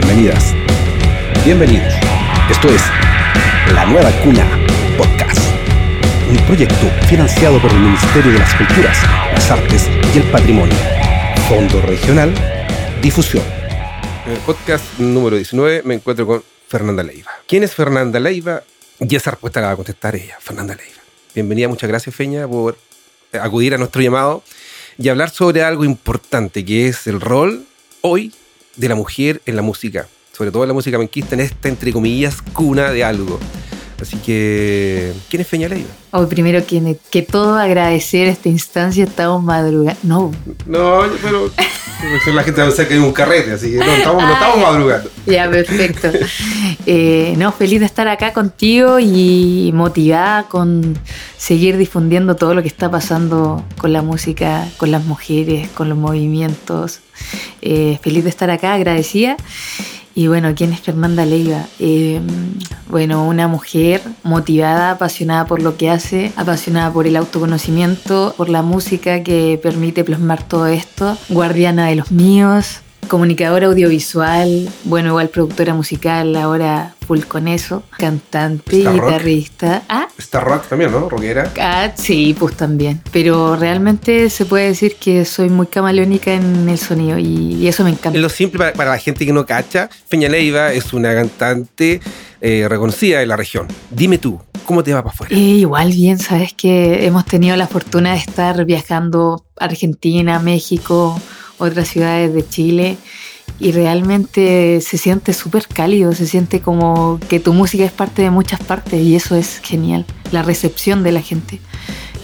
Bienvenidas. Bienvenidos. Esto es La Nueva Cuna Podcast. Un proyecto financiado por el Ministerio de las Culturas, las Artes y el Patrimonio. Fondo Regional Difusión. En el podcast número 19 me encuentro con Fernanda Leiva. ¿Quién es Fernanda Leiva? Y esa respuesta la va a contestar ella, Fernanda Leiva. Bienvenida, muchas gracias Feña por acudir a nuestro llamado y hablar sobre algo importante que es el rol hoy de la mujer en la música, sobre todo en la música menquista, en esta, entre comillas, cuna de algo. Así que, ¿quién es Feña Leiva? Hoy primero que, que todo agradecer esta instancia, estamos madrugando. No. No, pero la gente pensar que es un carrete, así que no estamos, no estamos madrugando. Ya, perfecto. Eh, no, feliz de estar acá contigo y motivada con seguir difundiendo todo lo que está pasando con la música, con las mujeres, con los movimientos. Eh, feliz de estar acá, agradecida. Y bueno, ¿quién es Fernanda Leiva? Eh, bueno, una mujer motivada, apasionada por lo que hace, apasionada por el autoconocimiento, por la música que permite plasmar todo esto, guardiana de los míos, comunicadora audiovisual, bueno, igual productora musical, ahora full con eso, cantante, y guitarrista. Ah, está rock también, ¿no? Rockera. Ah, sí, pues también. Pero realmente se puede decir que soy muy camaleónica en el sonido y, eso me encanta. En lo simple, para, la gente que no cacha, Peña Leiva es una cantante eh, reconocida de la región. Dime tú, ¿cómo te va para afuera? Eh, igual bien, sabes que hemos tenido la fortuna de estar viajando a Argentina, México, otras ciudades de Chile y realmente se siente súper cálido, se siente como que tu música es parte de muchas partes y eso es genial, la recepción de la gente.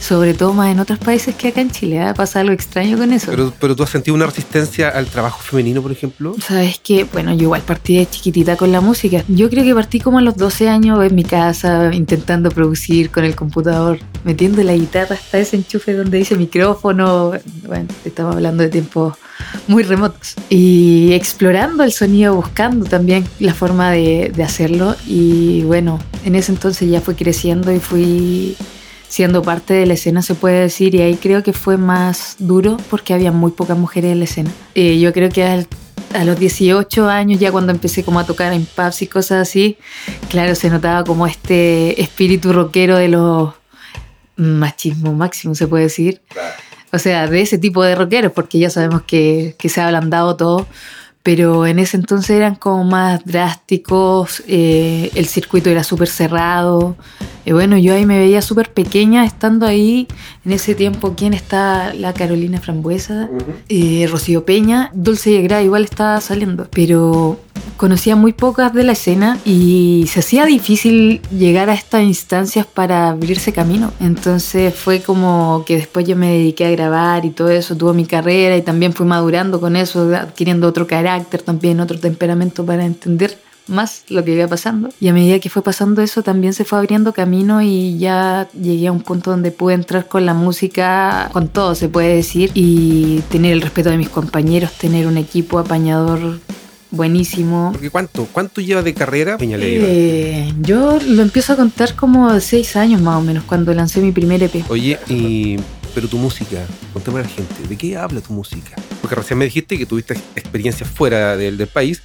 Sobre todo más en otros países que acá en Chile, ¿eh? pasa algo extraño con eso. Pero, pero tú has sentido una resistencia al trabajo femenino, por ejemplo. Sabes que, bueno, yo igual partí de chiquitita con la música. Yo creo que partí como a los 12 años en mi casa, intentando producir con el computador, metiendo la guitarra hasta ese enchufe donde dice micrófono. Bueno, estamos hablando de tiempos muy remotos. Y explorando el sonido, buscando también la forma de, de hacerlo. Y bueno, en ese entonces ya fui creciendo y fui siendo parte de la escena, se puede decir, y ahí creo que fue más duro porque había muy pocas mujeres en la escena. Eh, yo creo que a los 18 años, ya cuando empecé como a tocar en pubs y cosas así, claro, se notaba como este espíritu rockero de los machismo máximo, se puede decir. O sea, de ese tipo de rockeros, porque ya sabemos que, que se ha ablandado todo, pero en ese entonces eran como más drásticos, eh, el circuito era súper cerrado. Y bueno, yo ahí me veía súper pequeña estando ahí. En ese tiempo, ¿quién está? La Carolina Frambuesa, eh, Rocío Peña, Dulce y igual estaba saliendo. Pero conocía muy pocas de la escena y se hacía difícil llegar a estas instancias para abrirse camino. Entonces fue como que después yo me dediqué a grabar y todo eso, tuve mi carrera y también fui madurando con eso, adquiriendo otro carácter, también otro temperamento para entender más lo que iba pasando. Y a medida que fue pasando eso, también se fue abriendo camino y ya llegué a un punto donde pude entrar con la música, con todo se puede decir, y tener el respeto de mis compañeros, tener un equipo apañador buenísimo. Porque ¿cuánto, cuánto lleva de carrera Peña eh, yo lo empiezo a contar como seis años más o menos, cuando lancé mi primer EP. Oye, y, pero tu música, contame a la gente, ¿de qué habla tu música? Porque recién me dijiste que tuviste experiencias fuera del, del país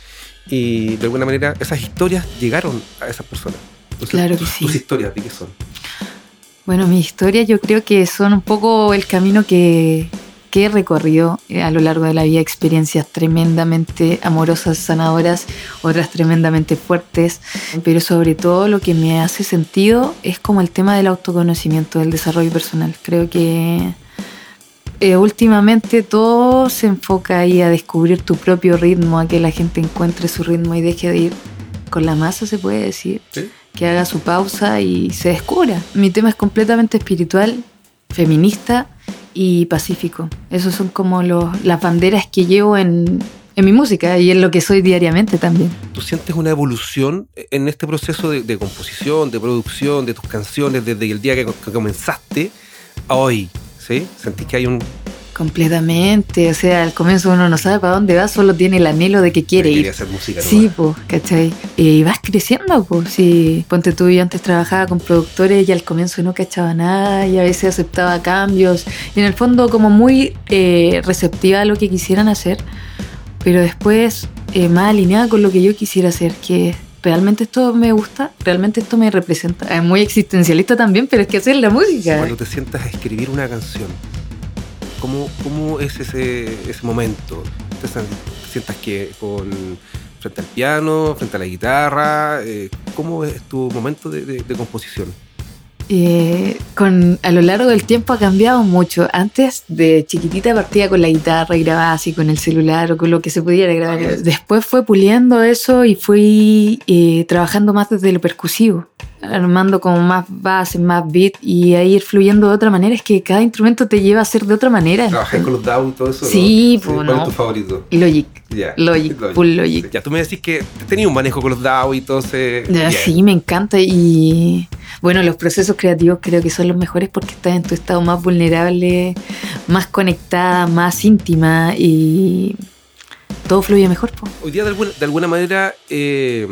y de alguna manera esas historias llegaron a esas personas. claro que sí. ¿Tus historias de qué son? Bueno, mis historias yo creo que son un poco el camino que, que he recorrido eh, a lo largo de la vida, experiencias tremendamente amorosas, sanadoras, otras tremendamente fuertes, pero sobre todo lo que me hace sentido es como el tema del autoconocimiento, del desarrollo personal. Creo que eh, últimamente todo se enfoca ahí a descubrir tu propio ritmo, a que la gente encuentre su ritmo y deje de ir con la masa, se puede decir. Que haga su pausa y se descubra. Mi tema es completamente espiritual, feminista y pacífico. Esos son como los, las banderas que llevo en, en mi música y en lo que soy diariamente también. ¿Tú sientes una evolución en este proceso de, composición, de producción, de tus canciones desde el día que, comenzaste a hoy? ¿Sí? ¿Sentís que hay un, Completamente, o sea, al comienzo uno no sabe para dónde va, solo tiene el anhelo de que quiere ir. hacer música. Sí, pues, ¿cachai? Y vas creciendo, pues, sí. Ponte tú, yo antes trabajaba con productores y al comienzo no cachaba nada y a veces aceptaba cambios. Y en el fondo como muy eh, receptiva a lo que quisieran hacer. Pero después eh, más alineada con lo que yo quisiera hacer, que realmente esto me gusta, realmente esto me representa. Es muy existencialista también, pero es que hacer la música. Cuando te sientas a escribir una canción, ¿cómo, cómo es ese, ese momento? ¿Te, sientas que con frente al piano, frente a la guitarra? Eh, ¿Cómo es tu momento de composición? Eh, con, a lo largo del tiempo ha cambiado mucho. Antes de chiquitita partía con la guitarra y grababa así con el celular o con lo que se pudiera grabar. Después fue puliendo eso y fui eh, trabajando más desde lo percusivo, armando como más bases, más beat y ahí ir fluyendo de otra manera. Es que cada instrumento te lleva a ser de otra manera. ¿Trabajáis con los DAW y todo eso? Sí, ¿no? pues, ¿Cuál no. es tu favorito? Logic. Ya. Logic, full Logic. Ya, tú me decís que tenías un manejo con los DAW y todo ese... Sí, me encanta y bueno, los procesos creativos creo que son los mejores porque estás en tu estado más vulnerable, más conectada, más íntima y todo fluye mejor. po. Hoy día, de alguna, de alguna manera, eh,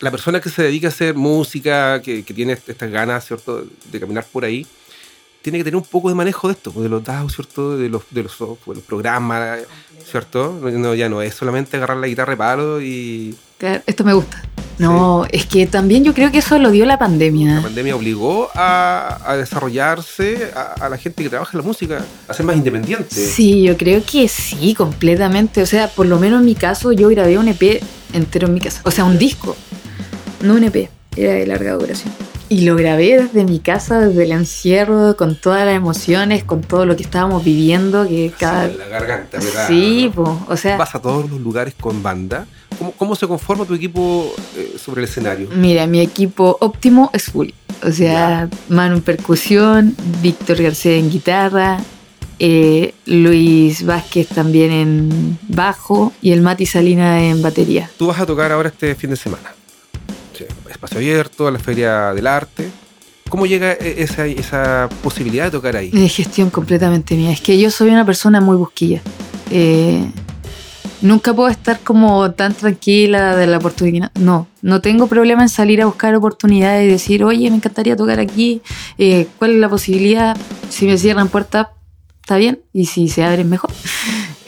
la persona que se dedica a hacer música, que, que tiene estas ganas, ¿cierto?, de caminar por ahí, tiene que tener un poco de manejo de esto, pues, de los DAO, ¿cierto?, de los, de los, software, los programas, ¿cierto? No, ya no es solamente agarrar la guitarra de palo y Claro, Esto me gusta. No, es que también yo creo que eso lo dio la la pandemia. pandemia obligó a, a desarrollarse a, a la gente que trabaja en la música, a ser más independiente. Sí, yo creo que sí, completamente. O sea, por lo menos en mi caso, yo grabé un EP entero en mi casa. O sea, un disco, no un EP, era de larga duración. Y lo grabé desde mi casa, desde el encierro, con todas las emociones, con todo lo que estábamos viviendo, que cada... Sí, la garganta, ¿verdad? Sí, po, o sea, Vas a todos los lugares con banda. ¿Cómo, cómo se conforma tu equipo eh, sobre el escenario? mira, mi equipo óptimo es full. O sea, Manu en percusión, Víctor García en guitarra, eh, Luis Vázquez también en bajo y el Mati Salina en batería. Tú vas a tocar ahora este fin de semana. Espacio abierto, a la Feria del Arte. ¿Cómo llega e- esa, esa posibilidad de tocar ahí? De gestión completamente mía. Es que yo soy una persona muy busquilla. Eh, nunca puedo estar como tan tranquila de la oportunidad. No, no tengo problema en salir a buscar oportunidades y decir, oye, me encantaría tocar aquí. eh, ¿Cuál es la posibilidad? Si me cierran puertas, está bien. Y si se abren, mejor.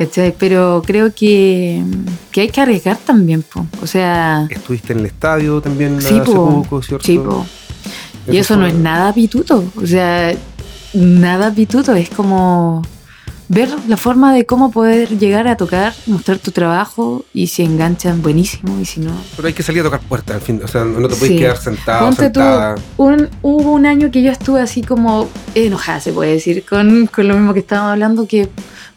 ¿Cachai? Pero creo que, que hay que arriesgar también. po. O sea, Estuviste en el estadio también Sí, hace po. poco, ¿cierto? sí, po. Y eso no es nada pituto. O sea, nada pituto. Es como ver la forma de cómo poder llegar a tocar, mostrar tu trabajo y si enganchan, buenísimo. Y si no. Pero hay que salir a tocar puertas, al fin. O sea, no te puedes Sí. quedar sentado, Ponte tú, sentada. un, hubo un año que yo estuve así como enojada, se puede decir, con, con lo mismo que estábamos hablando, que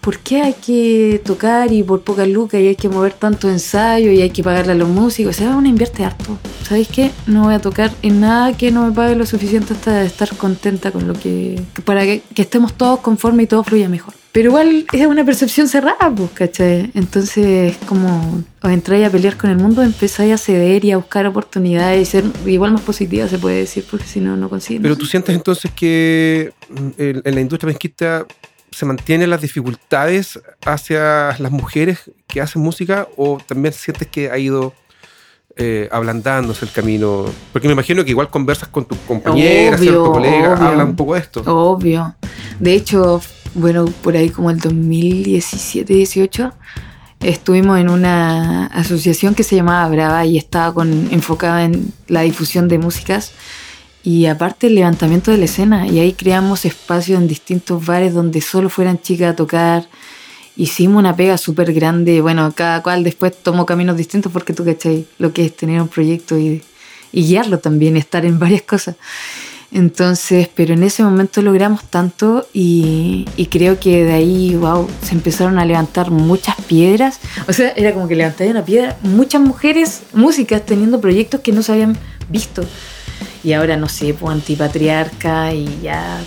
¿por qué hay que tocar y por pocas lucas y hay que mover tanto ensayo y hay que pagarle a los músicos? O sea, uno invierte harto. ¿Sabéis qué? No voy a tocar en nada que no me pague lo suficiente hasta estar contenta con lo que... para que, que estemos todos conformes y todo fluya mejor. Pero igual es una percepción cerrada, pues, ¿cachai? Entonces, como os entráis a pelear con el mundo, empezáis a ceder y a buscar oportunidades y ser igual más positiva, se puede decir, porque si no, no consiguen. Pero tú sientes entonces que mm, en, la industria penquista se mantienen las dificultades hacia las mujeres que hacen música o también sientes que ha ido eh, ablandándose el camino? Porque me imagino que igual conversas con tus compañeras, Obvio, ¿cierto? colegas, obvio. hablan un poco de esto. Obvio. De hecho, bueno, por ahí como el 2017-18 estuvimos en una asociación que se llamaba Brava y estaba con, enfocada en la difusión de músicas y aparte el levantamiento de la escena. Y ahí creamos espacios en distintos bares donde solo fueran chicas a tocar. Hicimos una pega súper grande. Bueno, cada cual después tomó caminos distintos porque tú cachai lo que es tener un proyecto y, guiarlo también, estar en varias cosas. Entonces, pero en ese momento logramos tanto y, y creo que de ahí, wow, se empezaron a levantar muchas piedras. O sea, era como que levantaban una piedra, muchas mujeres músicas teniendo proyectos que no se habían visto. Y ahora, no sé, pues antipatriarca y ya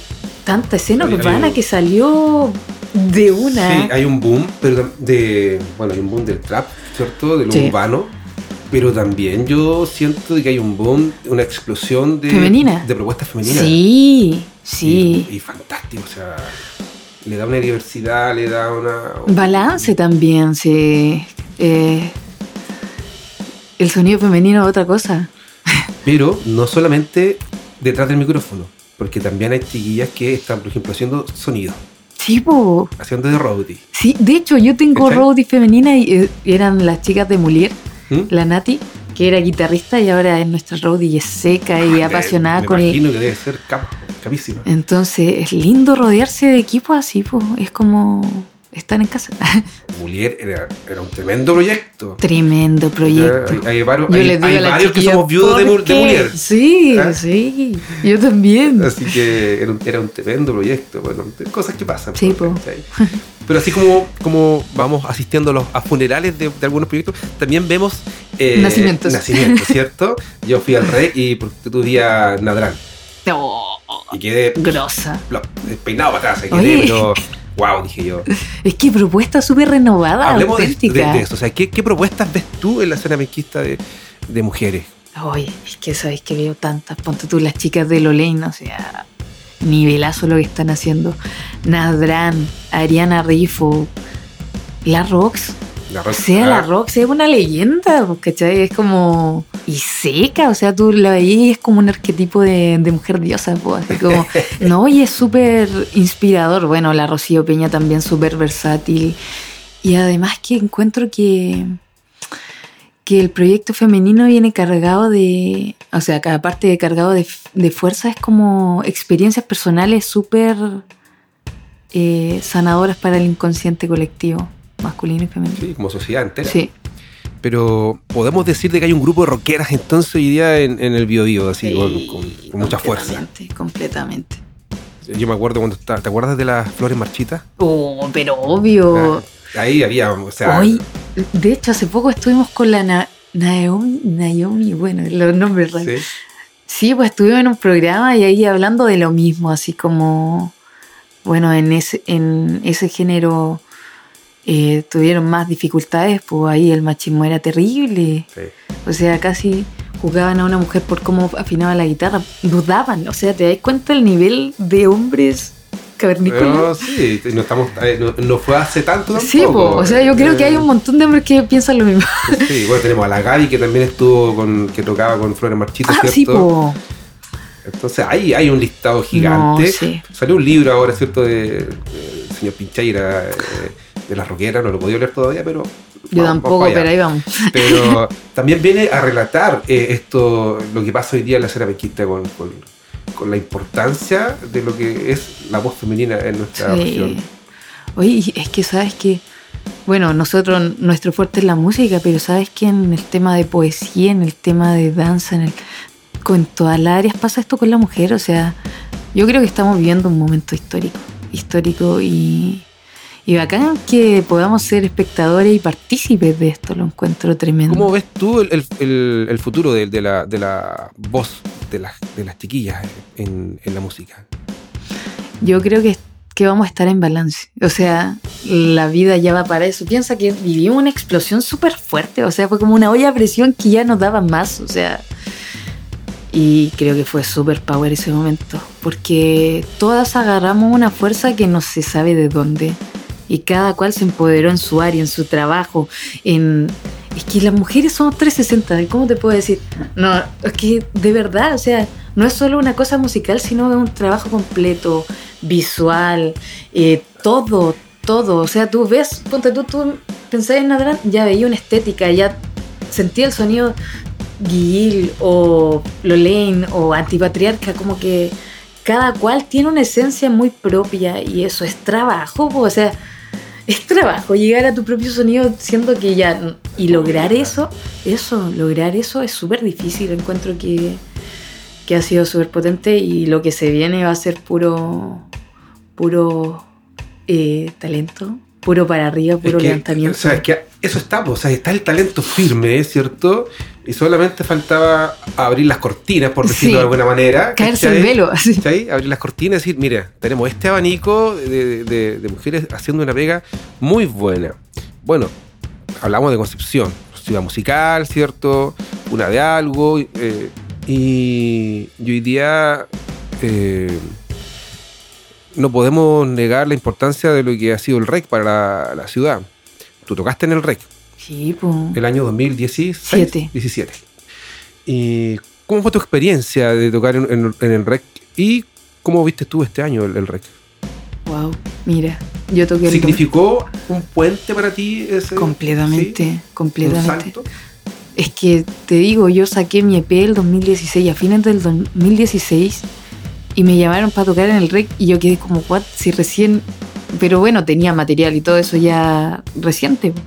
tanta escena Oye, urbana que salió de una. Sí, hay un boom, pero de, bueno, hay un boom del trap, ¿cierto? De lo Sí. urbano. Pero también yo siento que hay un boom, una explosión de, Femenina. de propuestas femeninas. Sí, sí. Y, y fantástico, o sea, le da una diversidad, le da una... Balance también, sí. Eh, el sonido femenino es otra cosa. Pero no solamente detrás del micrófono, porque también hay chiquillas que están, por ejemplo, haciendo sonido. Sí, po. haciendo de roadie. Sí, de hecho, yo tengo roadie femenina y eh, eran las chicas de Mulier, ¿Mm? la Nati, que era guitarrista y ahora es nuestra roadie y es seca y apasionada me con el... imagino que debe ser cap, capísima. Entonces, es lindo rodearse de equipos así, po. Es como estar en casa. Mulier era, era un tremendo proyecto. Tremendo proyecto. Hay, hay varios, Yo hay- les digo hay a la varios que somos viudos de, ¿por de? Mulier. Sí, ¿Ah? sí. Yo también. Así que era un, era un tremendo proyecto. Bueno, cosas que pasan. Sí, pues, po. ¿cachai? Pero así como, como vamos asistiendo a, los, a funerales de, de algunos proyectos, también vemos eh, Nacimientos. nacimientos, ¿cierto? Yo fui al rey y vi a Nadrán Oh, y quedé grosa. peinado para atrás. Quedé, Oye. pero wow, dije yo. Es que propuesta súper renovada, Hablemos auténtica. de- de eso. O sea, ¿qué, qué propuestas ves tú en la escena menquista de, de mujeres? Oye, es que sabéis que veo tantas. Ponte tú las chicas de Lolain, o sea, nivelazo lo que están haciendo. Nadran, Ariana Rifo, la Rox. La rock- sea la ah, Rox, es una leyenda, pues, ¿cachai? Es como. Y seca, o sea, tú la veías y es como un arquetipo de, de mujer diosa, pues, así como. no, y es súper inspirador. Bueno, la Rocío Peña también súper versátil. Y además que encuentro que. que el proyecto femenino viene cargado de. O sea, aparte de cargado de, de fuerza, es como experiencias personales súper. eh, sanadoras para el inconsciente colectivo, masculino y femenino. Sí, como sociedad entera. Sí. Pero podemos decir de que hay un grupo de rockeras entonces hoy día en, en el Bio así, con, con- con mucha fuerza. Completamente, completamente. Yo me acuerdo cuando estaba, ¿te acuerdas de las flores marchitas? Oh, pero obvio. Ah, Ahí había, o sea, Hoy, de hecho, hace poco estuvimos con la Na- Naomi, Naomi, bueno, los nombres raros. sí, Sí, pues estuvimos en un programa y ahí hablando de lo mismo, así como, bueno, en ese, en ese género eh, tuvieron más dificultades, pues ahí el machismo era terrible. sí. O sea, casi juzgaban a una mujer por cómo afinaba la guitarra. Dudaban, o sea, ¿te das cuenta el nivel de hombres cavernícolas? No, sí, no, estamos, eh, no, no fue hace tanto tampoco. Sí, po, o sea, yo creo que hay Eh, un montón de hombres que piensan lo mismo. Sí, bueno, tenemos a la Gaby que también estuvo con, que tocaba con flores marchitas, Ah, ¿cierto? sí, po. Entonces ahí hay un listado gigante. No, sí. Salió un libro ahora, ¿cierto? De, señor Pincheira, eh, de las roqueras, no lo podía leer todavía, pero. Yo vamos- tampoco, vamos pero ahí vamos. Pero también viene a relatar eh, esto, lo que pasa hoy día en la escena penquista con, con, con la importancia de lo que es la voz femenina en nuestra Sí. región. Oye, es que sabes que, bueno, nosotros, nuestro fuerte es la música, pero sabes que en el tema de poesía, en el tema de danza, en el, con todas las áreas pasa esto con la mujer. O sea, yo creo que estamos viviendo un momento histórico, histórico y, y bacán que podamos ser espectadores y partícipes de esto. Lo encuentro tremendo. ¿Cómo ves tú el, el- el- el futuro de, de la, de la voz de las, de las chiquillas en, en la música? Yo creo que, que vamos a estar en balance. O sea, la vida ya va para eso. Piensa que vivimos una explosión súper fuerte. O sea, fue como una olla a presión que ya no daba más. O sea, y creo que fue súper power ese momento. Porque todas agarramos una fuerza que no se sabe de dónde. Y cada cual se empoderó en su área, en su trabajo, en... Es que las mujeres somos 360, ¿cómo te puedo decir? No, es que de verdad, o sea, no es solo una cosa musical, sino un trabajo completo, visual, eh, todo, todo. O sea, tú ves, ponte tú, tú pensás en Nadran, ya veía una estética, ya sentía el sonido Guil o Lolaine o Antipatriarca, como que cada cual tiene una esencia muy propia y eso es trabajo, o sea, es trabajo llegar a tu propio sonido siendo que ya y lograr eso, eso, lograr eso es súper difícil, encuentro que, que ha sido súper potente y lo que se viene va a ser puro, puro eh, talento, puro para arriba, puro Es que, levantamiento. o sea, es que eso está, o sea, está el talento firme, ¿es cierto? Y solamente faltaba abrir las cortinas, por decirlo Sí. de alguna manera. Caerse el velo, así. ¿Cachai? Abrir las cortinas y decir, mira, tenemos este abanico de, de- de mujeres haciendo una pega muy buena. Bueno, hablamos de Concepción, ciudad musical, ¿cierto? Una de algo. eh, y, y hoy día eh, no podemos negar la importancia de lo que ha sido el REC para la, la ciudad. Tú tocaste en el REC Sí, pues. el año 2017. Siete. 17. ¿Y cómo fue tu experiencia de tocar en, en- en el REC? ¿Y cómo viste tú este año el, el REC? Wow. Mira, yo toqué el ¿Significó un puente para ti ese? completamente, ¿sí? ¿Un completamente. salto? Es que te digo, yo saqué mi EP el 2016, a fines del 2016, y me llamaron para tocar en el REC y yo quedé como, what, si recién... Pero bueno, tenía material y todo eso ya reciente, po.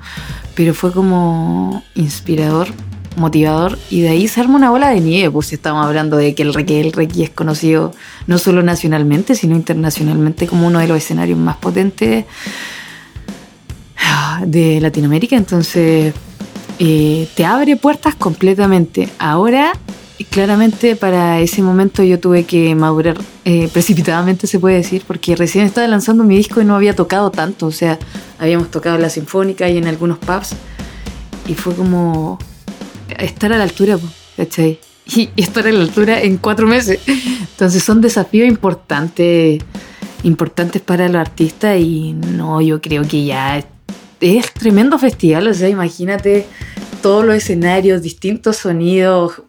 Pero fue como inspirador, motivador, y de ahí se arma una bola de nieve, pues estamos hablando de que el REC, el es conocido no solo nacionalmente, sino internacionalmente como uno de los escenarios más potentes de Latinoamérica, entonces eh, te abre puertas completamente. Ahora, claramente para ese momento yo tuve que madurar eh, precipitadamente, se puede decir, porque recién estaba lanzando mi disco y no había tocado tanto, o sea, habíamos tocado la Sinfónica y en algunos pubs, y fue como estar a la altura, ¿cachai? Y, y estar a la altura en cuatro meses. Entonces son desafíos importantes, importantes para los artistas y no, yo creo que ya es, es tremendo festival, o sea, imagínate todos los escenarios, distintos sonidos,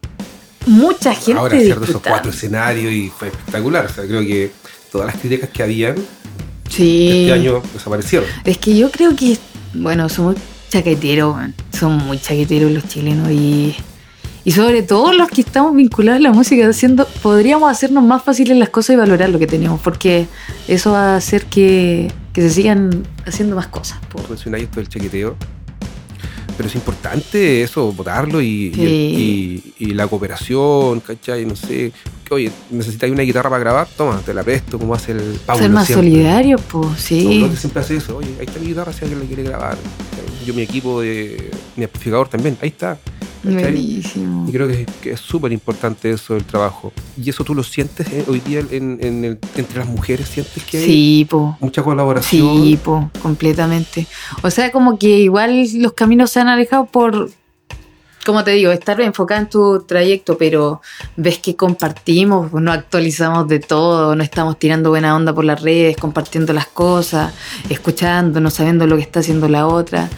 mucha gente Ahora de esos cuatro escenarios y fue espectacular. O sea, creo que todas las críticas que habían Sí. este año desaparecieron. Es que yo creo que, bueno, somos chaqueteros, son muy chaqueteros los chilenos y, y sobre todo los que estamos vinculados a la música, haciendo, podríamos hacernos más fáciles las cosas y valorar lo que tenemos, porque eso va a hacer que, que se sigan haciendo más cosas. po. mencionáis esto del chequeteo. Pero es importante eso, votarlo y, Sí. y, y- y la cooperación, ¿cachai? No sé. Que, oye, necesitáis una guitarra para grabar, toma, te la presto, como hace el Pablo. Ser más siempre. solidarios, pues, sí. Pablo que siempre hace eso. Oye, ahí está mi guitarra si alguien la quiere grabar. Yo, mi equipo de. Mi amplificador también, ahí está. ¿Cachai? Buenísimo. Y creo que, que es súper importante eso del trabajo. Y eso tú lo sientes eh, hoy día en, en el- entre las mujeres, sientes que hay Sí, pues. mucha colaboración. Sí, po, completamente. O sea, como que igual los caminos se han alejado por, como te digo, estar enfocada en tu trayecto, pero ves que compartimos, no actualizamos de todo, no estamos tirando buena onda por las redes, compartiendo las cosas, escuchándonos, sabiendo lo que está haciendo la otra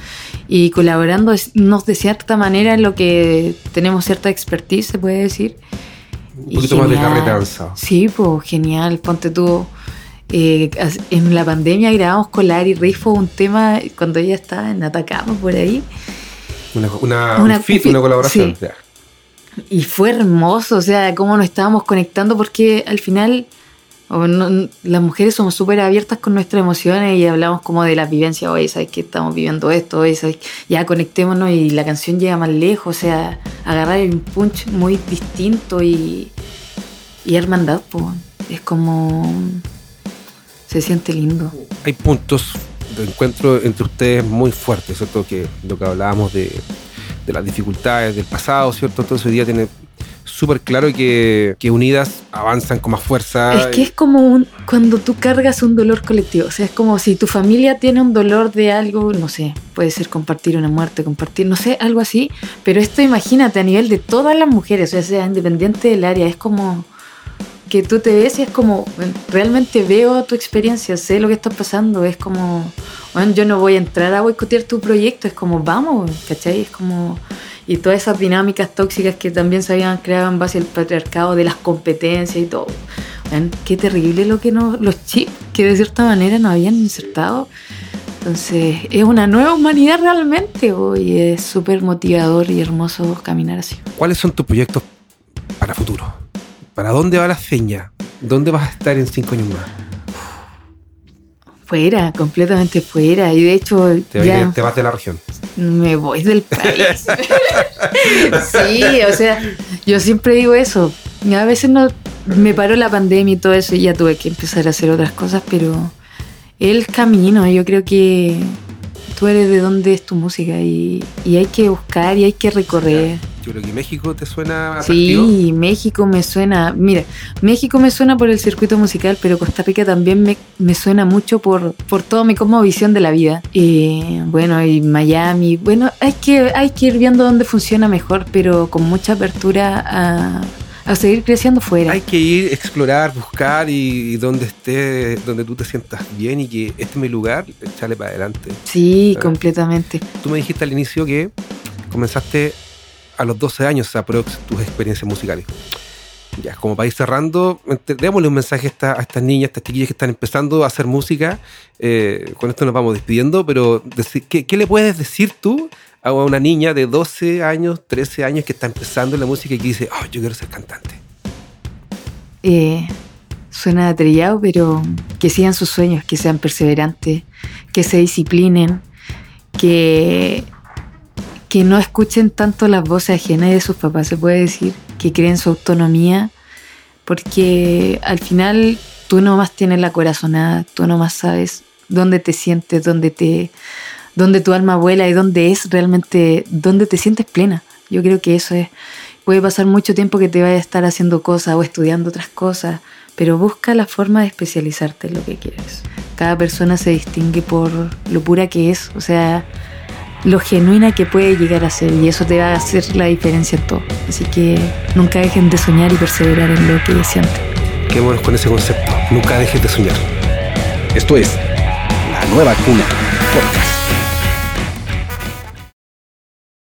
y colaborándonos de cierta manera en lo que tenemos cierta expertise, se puede decir. Un poquito más de carretanza. Sí, pues genial. Ponte tú. eh, en la pandemia grabamos con la Ari Rifo un tema cuando ella estaba en Atacama por ahí. Una, una, Una- un fit, una colaboración. sí. Y fue hermoso, o sea, cómo nos estábamos conectando, porque al final las mujeres somos súper abiertas con nuestras emociones y hablamos como de las vivencias, oye, ¿sabes que estamos viviendo esto? Oye, ¿sabes? Ya conectémonos y la canción llega más lejos, o sea, agarrar un punch muy distinto y, y hermandad, pues, es como... Se siente lindo. Hay puntos de encuentro entre ustedes muy fuertes, ¿cierto? Que lo que hablábamos de, de las dificultades del pasado, ¿cierto? Entonces hoy día tiene súper claro que, que unidas avanzan con más fuerza. Es que es como un, cuando tú cargas un dolor colectivo, o sea, es como si tu familia tiene un dolor de algo, no sé, puede ser compartir una muerte, compartir, no sé, algo así, pero esto imagínate a nivel de todas las mujeres, o sea, independiente del área, es como que tú te ves y es como, realmente veo tu experiencia, sé lo que está pasando, es como, bueno, yo no voy a entrar a boicotear tu proyecto, es como, vamos, ¿cachai? Es como, y todas esas dinámicas tóxicas que también se habían creado en base al patriarcado de las competencias y todo. Qué terrible lo que no, los chips que de cierta manera nos habían insertado. Entonces, es una nueva humanidad realmente, bo, y es súper motivador y hermoso caminar así. ¿Cuáles son tus proyectos para futuro? ¿Para dónde va la feña? ¿Dónde vas a estar en cinco años más? Fuera, completamente fuera. Y de hecho, Te, ya te vas de la región. Me voy del país. sí, o sea, yo siempre digo eso. A veces no me paró la pandemia y todo eso y ya tuve que empezar a hacer otras cosas, pero el camino, yo creo que tú eres de dónde es tu música y, y hay que buscar y hay que recorrer. Yo creo que México te suena atractivo. Sí, México me suena, mira, México me suena por el circuito musical, pero Costa Rica también me, me suena mucho por, por toda mi visión de la vida. Eh, bueno, y Miami, bueno, hay que, hay que ir viendo dónde funciona mejor, pero con mucha apertura a, a seguir creciendo fuera. Hay que ir, explorar, buscar y, y donde esté, donde tú te sientas bien y que este es mi lugar, echarle para adelante. Sí, Ah. completamente. Tú me dijiste al inicio que comenzaste a los 12 años a prox tus experiencias musicales. Ya, como para ir cerrando, démosle un mensaje a, esta- a estas niñas, a estas chiquillas que están empezando a hacer música. Eh, con esto nos vamos despidiendo, pero ¿qué, qué le puedes decir tú a una niña de 12 años, 13 años que está empezando la música y que dice, oh, yo quiero ser cantante? Eh, suena trillado, pero que sigan sus sueños, que sean perseverantes, que se disciplinen, que, que no escuchen tanto las voces ajenas de sus papás, se puede decir, que creen su autonomía, porque al final tú nomás tienes la corazonada, tú nomás sabes dónde te sientes, dónde te dónde tu alma vuela y dónde es realmente, dónde te sientes plena. Yo creo que eso es, puede pasar mucho tiempo que te vayas a estar haciendo cosas o estudiando otras cosas, pero busca la forma de especializarte en lo que quieres. Cada persona se distingue por lo pura que es, o sea, lo genuina que puede llegar a ser y eso te va a hacer la diferencia en todo. Así que nunca dejen de soñar y perseverar en lo que sienten. Quedémonos con ese concepto. Nunca dejes de soñar. Esto es La Nueva Cuna